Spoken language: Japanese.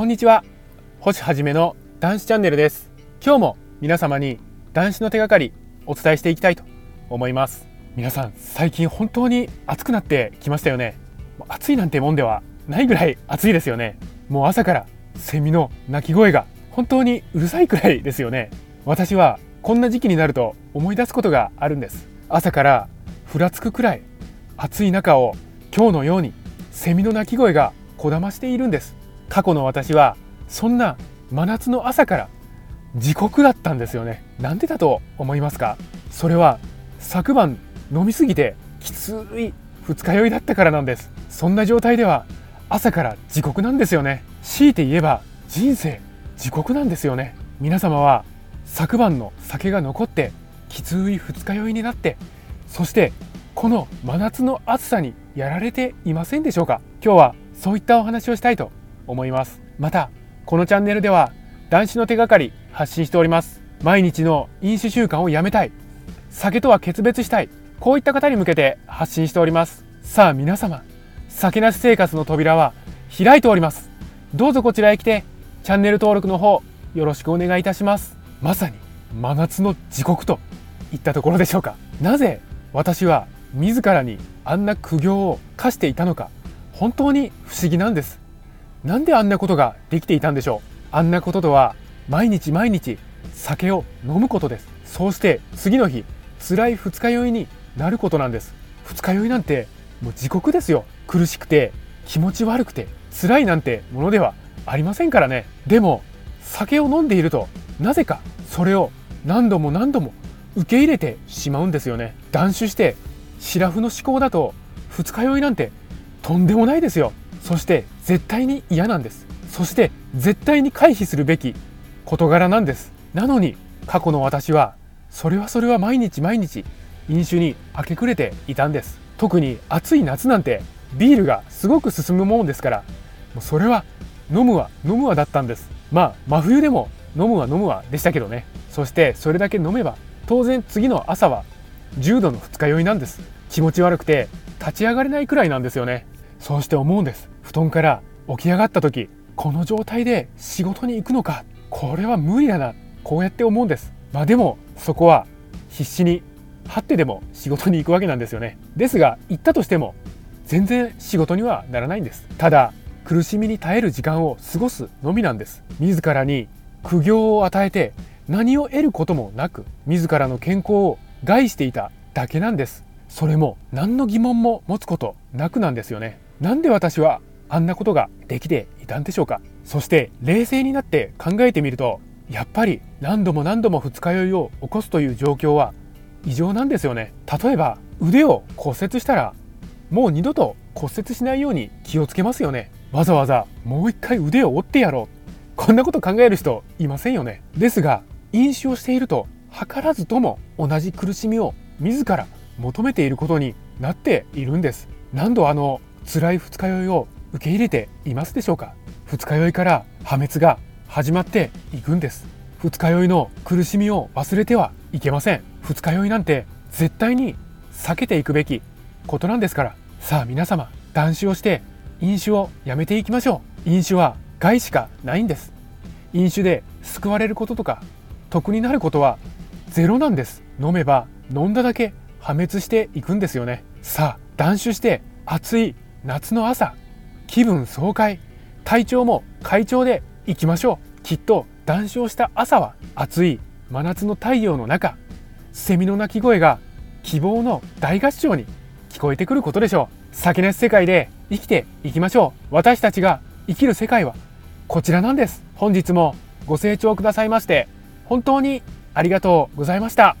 こんにちは。星はじめの男子チャンネルです。今日も皆様に男子の手がかりお伝えしていきたいと思います。皆さん最近本当に暑くなってきましたよね。暑いなんてもんではないぐらい暑いですよね。もう朝からセミの鳴き声が本当にうるさいくらいですよね。私はこんな時期になると思い出すことがあるんです。朝からふらつくくらい暑い中を今日のようにセミの鳴き声がこだましているんです。過去の私はそんな真夏の朝から地獄だったんですよね。なんでだと思いますか？それは昨晩飲みすぎてきつい二日酔いだったからなんです。そんな状態では朝から地獄なんですよね。強いて言えば人生地獄なんですよね。皆様は昨晩の酒が残ってきつい二日酔いになってそしてこの真夏の暑さにやられていませんでしょうか？今日はそういったお話をしたいと思います。またこのチャンネルでは男子の手がかり発信しております。毎日の飲酒習慣をやめたい。酒とは決別したい。こういった方に向けて発信しております。さあ皆様酒なし生活の扉は開いております。どうぞこちらへ来てチャンネル登録の方よろしくお願いいたします。まさに真夏の地獄といったところでしょうか。なぜ私は自らにあんな苦行を課していたのか本当に不思議なんです。なんであんなことができていたんでしょう？あんなこととは毎日毎日酒を飲むことです。そうして次の日辛い二日酔いになることなんです。二日酔いなんてもう地獄ですよ。苦しくて気持ち悪くて辛いなんてものではありませんからね。でも酒を飲んでいるとなぜかそれを何度も何度も受け入れてしまうんですよね。断酒してシラフの思考だと二日酔いなんてとんでもないですよ。そして絶対に嫌なんです。そして絶対に回避するべき事柄なんです。なのに過去の私はそれはそれは毎日毎日飲酒に明け暮れていたんです。特に暑い夏なんてビールがすごく進むもんですから。もうそれは飲むわ飲むわだったんです。まあ真冬でも飲むわ飲むわでしたけどね。そしてそれだけ飲めば当然次の朝は重度の二日酔いなんです。気持ち悪くて立ち上がれないくらいなんですよね。そうして思うんです。布団から起き上がった時この状態で仕事に行くのか。これは無理だな。こうやって思うんです。まあでもそこは必死に張ってでも仕事に行くわけなんですよね。ですが行ったとしても全然仕事にはならないんです。ただ苦しみに耐える時間を過ごすのみなんです。自らに苦行を与えて何を得ることもなく自らの健康を害していただけなんです。それも何の疑問も持つことなくなんですよね。なんで私はあんなことができていたんでしょうか？そして冷静になって考えてみるとやっぱり何度も何度も二日酔いを起こすという状況は異常なんですよね。例えば腕を骨折したらもう二度と骨折しないように気をつけますよね。わざわざもう一回腕を折ってやろう。こんなこと考える人いませんよね。ですが飲酒をしていると図らずとも同じ苦しみを自ら求めていることになっているんです。何度あの辛い二日酔いを受け入れていますでしょうか？二日酔いから破滅が始まっていくんです。二日酔いの苦しみを忘れてはいけません。二日酔いなんて絶対に避けていくべきことなんですから。さあ皆様断酒をして飲酒をやめていきましょう。飲酒は害しかないんです。飲酒で救われることとか得になることはゼロなんです。飲めば飲んだだけ破滅していくんですよね。さあ断酒して暑い夏の朝気分爽快体調も快調でいきましょう。きっと断酒をした朝は暑い真夏の太陽の中セミの鳴き声が希望の大合唱に聞こえてくることでしょう。先なし世界で生きていきましょう。私たちが生きる世界はこちらなんです。本日もご清聴くださいまして本当にありがとうございました。